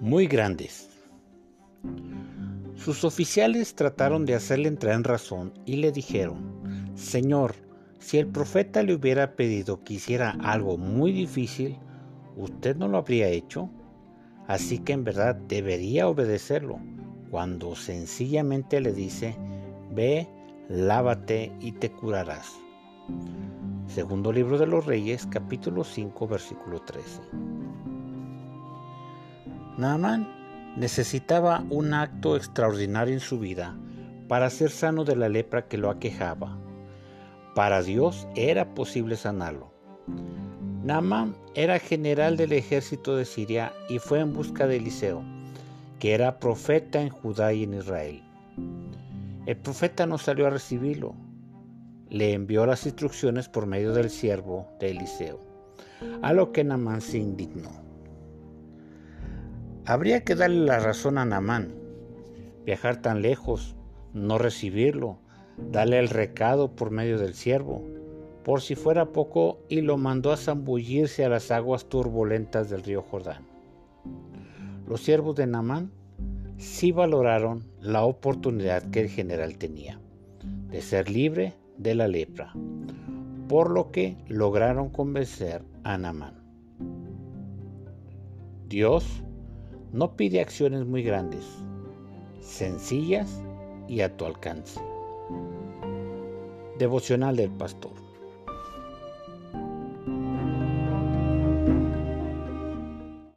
muy grandes. Sus oficiales trataron de hacerle entrar en razón y le dijeron, Señor, si el profeta le hubiera pedido que hiciera algo muy difícil, ¿usted no lo habría hecho? Así que en verdad debería obedecerlo cuando sencillamente le dice, ve, lávate y te curarás. Segundo libro de los Reyes, capítulo 5, versículo 13. Naaman necesitaba un acto extraordinario en su vida para ser sano de la lepra que lo aquejaba. Para Dios era posible sanarlo. Naaman era general del ejército de Siria y fue en busca de Eliseo, que era profeta en Judá y en Israel. El profeta no salió a recibirlo, le envió las instrucciones por medio del siervo de Eliseo, a lo que Namán se indignó. Habría que darle la razón a Namán, viajar tan lejos, no recibirlo, darle el recado por medio del siervo, por si fuera poco, y lo mandó a zambullirse a las aguas turbulentas del río Jordán. Los siervos de Namán sí valoraron la oportunidad que el general tenía de ser libre de la lepra, por lo que lograron convencer a Namán. Dios no pide acciones muy grandes, sencillas y a tu alcance. Devocional del Pastor.